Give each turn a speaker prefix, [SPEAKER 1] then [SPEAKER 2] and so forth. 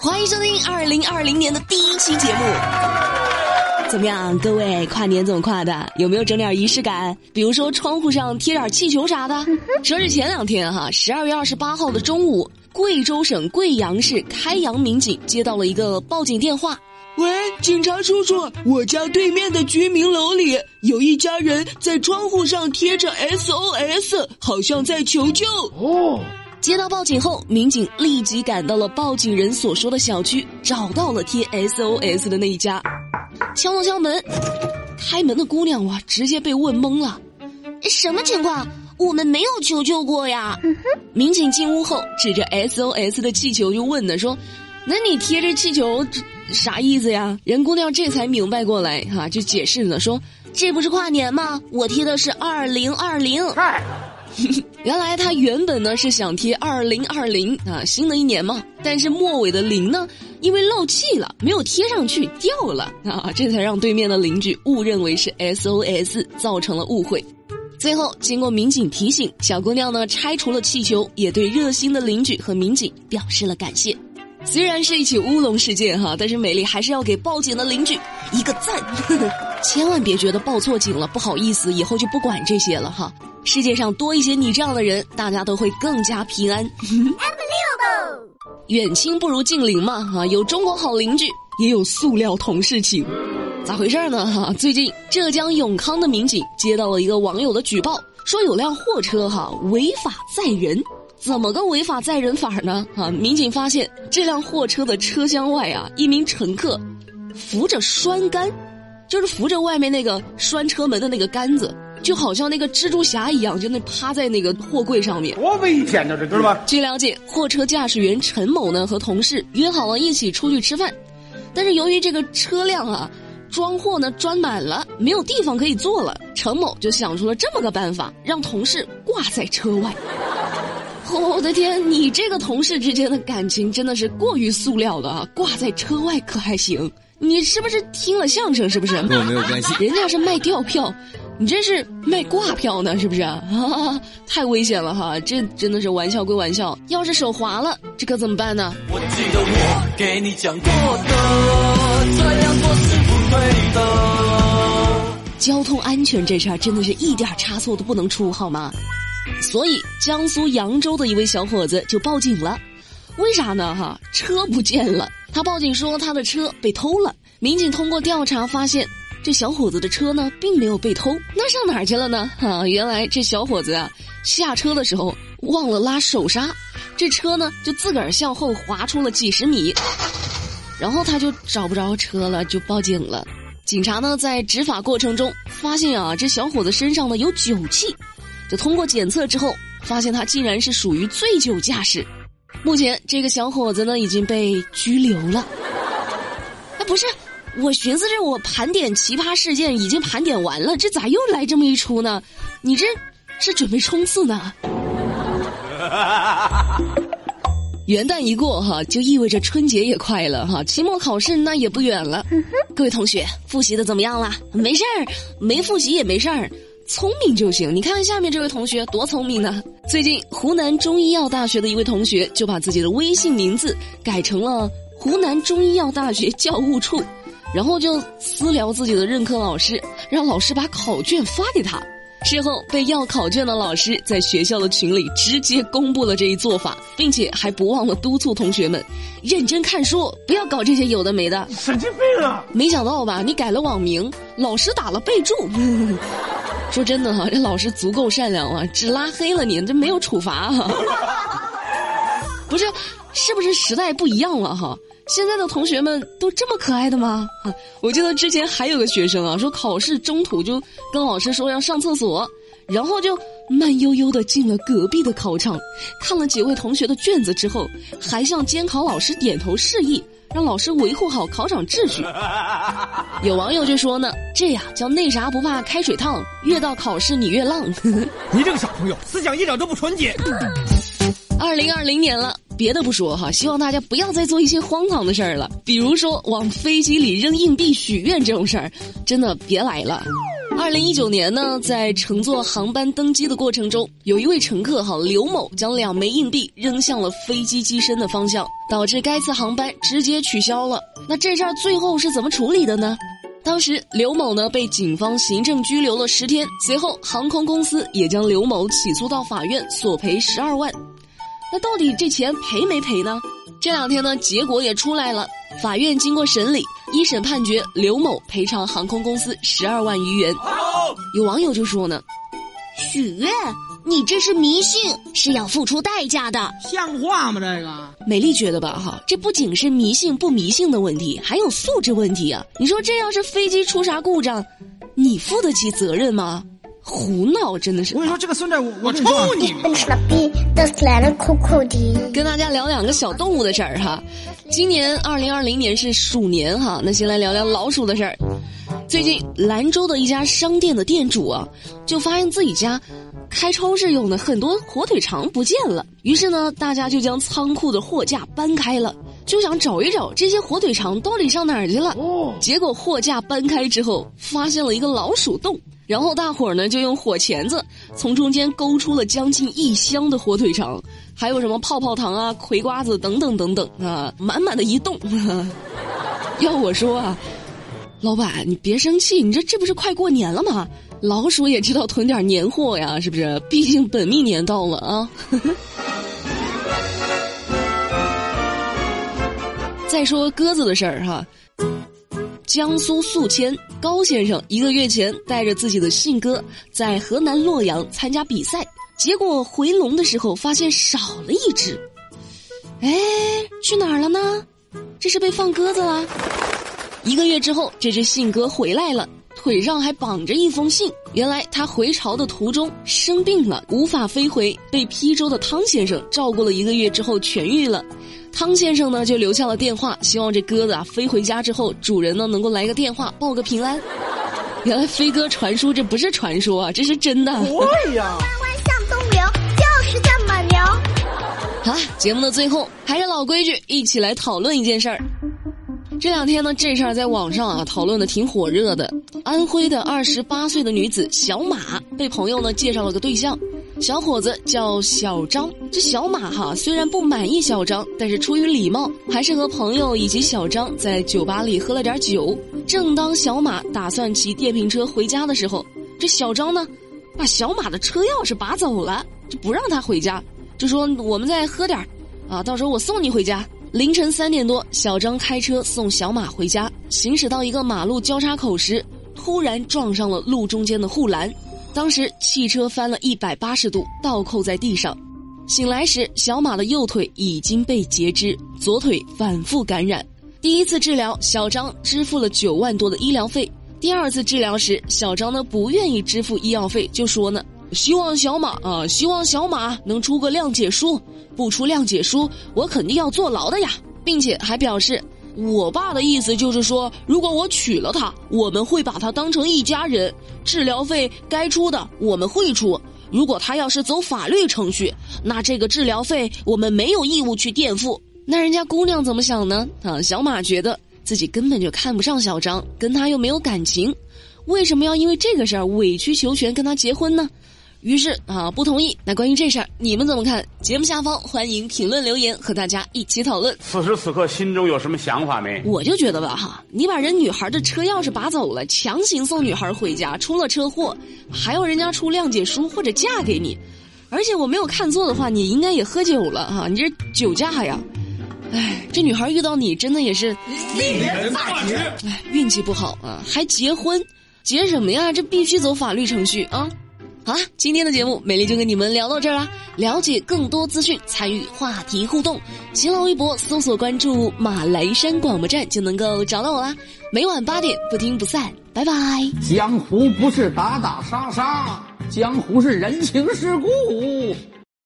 [SPEAKER 1] 欢迎收听二零二零年的第一期节目。怎么样，各位跨年怎么跨的？有没有整点仪式感？比如说窗户上贴点气球啥的。说是前两天哈，十二月二十八号的中午，贵州省贵阳市开阳民警接到了一个报警电话。
[SPEAKER 2] 喂，警察叔叔，我家对面的居民楼里有一家人在窗户上贴着 SOS，好像在求救。哦。
[SPEAKER 1] 接到报警后，民警立即赶到了报警人所说的小区，找到了贴 SOS 的那一家，敲了敲门，开门的姑娘哇，直接被问懵了，什么情况？我们没有求救过呀！民警进屋后，指着 SOS 的气球就问呢，说：“那你贴这气球，啥意思呀？”人姑娘这才明白过来，哈，就解释呢，说：“这不是跨年吗？我贴的是二零二零。”原来他原本呢是想贴二零二零啊，新的一年嘛，但是末尾的零呢，因为漏气了，没有贴上去掉了啊，这才让对面的邻居误认为是 SOS，造成了误会。最后经过民警提醒，小姑娘呢拆除了气球，也对热心的邻居和民警表示了感谢。虽然是一起乌龙事件哈，但是美丽还是要给报警的邻居一个赞，呵呵千万别觉得报错警了不好意思，以后就不管这些了哈。世界上多一些你这样的人，大家都会更加平安。远亲不如近邻嘛，哈，有中国好邻居，也有塑料同事情，咋回事呢？哈，最近浙江永康的民警接到了一个网友的举报，说有辆货车哈违法载人。怎么个违法载人法呢？啊，民警发现这辆货车的车厢外啊，一名乘客扶着栓杆，就是扶着外面那个拴车门的那个杆子，就好像那个蜘蛛侠一样，就那趴在那个货柜上面，
[SPEAKER 3] 多危险呢，这知道吧？
[SPEAKER 1] 据了解，货车驾驶员陈某呢和同事约好了一起出去吃饭，但是由于这个车辆啊装货呢装满了，没有地方可以坐了，陈某就想出了这么个办法，让同事挂在车外。我的天，你这个同事之间的感情真的是过于塑料了啊！挂在车外可还行？你是不是听了相声？是不是？
[SPEAKER 4] 跟我没有关系。
[SPEAKER 1] 人家是卖吊票，你这是卖挂票呢？是不是？啊，太危险了哈！这真的是玩笑归玩笑，要是手滑了，这可怎么办呢？我记得我给你讲过的，这样做是不对的。交通安全这事儿真的是一点差错都不能出，好吗？所以，江苏扬州的一位小伙子就报警了，为啥呢？哈，车不见了。他报警说他的车被偷了。民警通过调查发现，这小伙子的车呢并没有被偷，那上哪儿去了呢？哈，原来这小伙子啊下车的时候忘了拉手刹，这车呢就自个儿向后滑出了几十米，然后他就找不着车了，就报警了。警察呢在执法过程中发现啊，这小伙子身上呢有酒气。就通过检测之后，发现他竟然是属于醉酒驾驶。目前这个小伙子呢已经被拘留了。哎，不是，我寻思着我盘点奇葩事件已经盘点完了，这咋又来这么一出呢？你这是准备冲刺呢？元旦一过哈，就意味着春节也快了哈，期末考试那也不远了。各位同学，复习的怎么样了？没事儿，没复习也没事儿。聪明就行，你看下面这位同学多聪明呢。最近，湖南中医药大学的一位同学就把自己的微信名字改成了湖南中医药大学教务处，然后就私聊自己的任课老师，让老师把考卷发给他。事后，被要考卷的老师在学校的群里直接公布了这一做法，并且还不忘了督促同学们认真看书，不要搞这些有的没的。
[SPEAKER 3] 神经病啊！
[SPEAKER 1] 没想到吧？你改了网名，老师打了备注。说真的哈，这老师足够善良了，只拉黑了你，这没有处罚哈。不是，是不是时代不一样了哈？现在的同学们都这么可爱的吗？啊我记得之前还有个学生啊，说考试中途就跟老师说要上厕所，然后就慢悠悠的进了隔壁的考场，看了几位同学的卷子之后，还向监考老师点头示意。让老师维护好考场秩序。有网友就说呢，这呀叫那啥不怕开水烫，越到考试你越浪。
[SPEAKER 3] 你这个小朋友思想一点都不纯洁。
[SPEAKER 1] 二零二零年了，别的不说哈，希望大家不要再做一些荒唐的事儿了，比如说往飞机里扔硬币许愿这种事儿，真的别来了。二零一九年呢，在乘坐航班登机的过程中，有一位乘客哈刘某将两枚硬币扔向了飞机机身的方向，导致该次航班直接取消了。那这事儿最后是怎么处理的呢？当时刘某呢被警方行政拘留了十天，随后航空公司也将刘某起诉到法院索赔十二万。那到底这钱赔没赔呢？这两天呢，结果也出来了。法院经过审理，一审判决刘某赔偿航空公司十二万余元。有网友就说呢：“
[SPEAKER 4] 许愿，你这是迷信，是要付出代价的，
[SPEAKER 3] 像话吗？这个
[SPEAKER 1] 美丽觉得吧，哈，这不仅是迷信不迷信的问题，还有素质问题啊！你说这要是飞机出啥故障，你负得起责任吗？”胡闹，真的是！
[SPEAKER 3] 我跟你说，这个孙子，我我抽你！
[SPEAKER 1] 跟大家聊两个小动物的事儿哈。今年二零二零年是鼠年哈，那先来聊聊老鼠的事儿。最近兰州的一家商店的店主啊，就发现自己家开超市用的很多火腿肠不见了，于是呢，大家就将仓库的货架搬开了，就想找一找这些火腿肠到底上哪儿去了。哦，结果货架搬开之后，发现了一个老鼠洞。然后大伙儿呢就用火钳子从中间勾出了将近一箱的火腿肠，还有什么泡泡糖啊、葵瓜子等等等等啊，满满的一洞。要我说啊，老板你别生气，你这这不是快过年了吗？老鼠也知道囤点年货呀，是不是？毕竟本命年到了啊。再说鸽子的事儿哈。江苏宿迁高先生一个月前带着自己的信鸽在河南洛阳参加比赛，结果回笼的时候发现少了一只。哎，去哪儿了呢？这是被放鸽子了。一个月之后，这只信鸽回来了，腿上还绑着一封信。原来他回巢的途中生病了，无法飞回，被邳州的汤先生照顾了一个月之后痊愈了。汤先生呢，就留下了电话，希望这鸽子啊飞回家之后，主人呢能够来个电话报个平安。原来飞鸽传书这不是传说啊，这是真的。
[SPEAKER 3] 对呀，
[SPEAKER 4] 弯弯向东流，就是这么牛。
[SPEAKER 1] 好，节目的最后还是老规矩，一起来讨论一件事儿。这两天呢，这事儿在网上啊讨论的挺火热的。安徽的二十八岁的女子小马被朋友呢介绍了个对象。小伙子叫小张，这小马哈虽然不满意小张，但是出于礼貌，还是和朋友以及小张在酒吧里喝了点酒。正当小马打算骑电瓶车回家的时候，这小张呢，把小马的车钥匙拔走了，就不让他回家，就说我们再喝点啊，到时候我送你回家。凌晨三点多，小张开车送小马回家，行驶到一个马路交叉口时，突然撞上了路中间的护栏。当时汽车翻了一百八十度，倒扣在地上。醒来时，小马的右腿已经被截肢，左腿反复感染。第一次治疗，小张支付了九万多的医疗费。第二次治疗时，小张呢不愿意支付医药费，就说呢，希望小马啊，希望小马能出个谅解书，不出谅解书，我肯定要坐牢的呀，并且还表示。我爸的意思就是说，如果我娶了她，我们会把她当成一家人，治疗费该出的我们会出。如果他要是走法律程序，那这个治疗费我们没有义务去垫付。那人家姑娘怎么想呢？啊，小马觉得自己根本就看不上小张，跟他又没有感情，为什么要因为这个事儿委曲求全跟他结婚呢？于是啊，不同意。那关于这事儿，你们怎么看？节目下方欢迎评论留言，和大家一起讨论。
[SPEAKER 3] 此时此刻，心中有什么想法没？
[SPEAKER 1] 我就觉得吧，哈，你把人女孩的车钥匙拔走了，强行送女孩回家，出了车祸，还要人家出谅解书或者嫁给你，而且我没有看错的话，你应该也喝酒了哈，你这酒驾呀！哎，这女孩遇到你真的也是
[SPEAKER 3] 令人发指。
[SPEAKER 1] 哎，运气不好啊，还结婚，结什么呀？这必须走法律程序啊！好啦，今天的节目美丽就跟你们聊到这儿啦。了解更多资讯，参与话题互动，新浪微博搜索关注马来山广播站就能够找到我啦。每晚八点不听不散，拜拜。
[SPEAKER 5] 江湖不是打打杀杀，江湖是人情世故。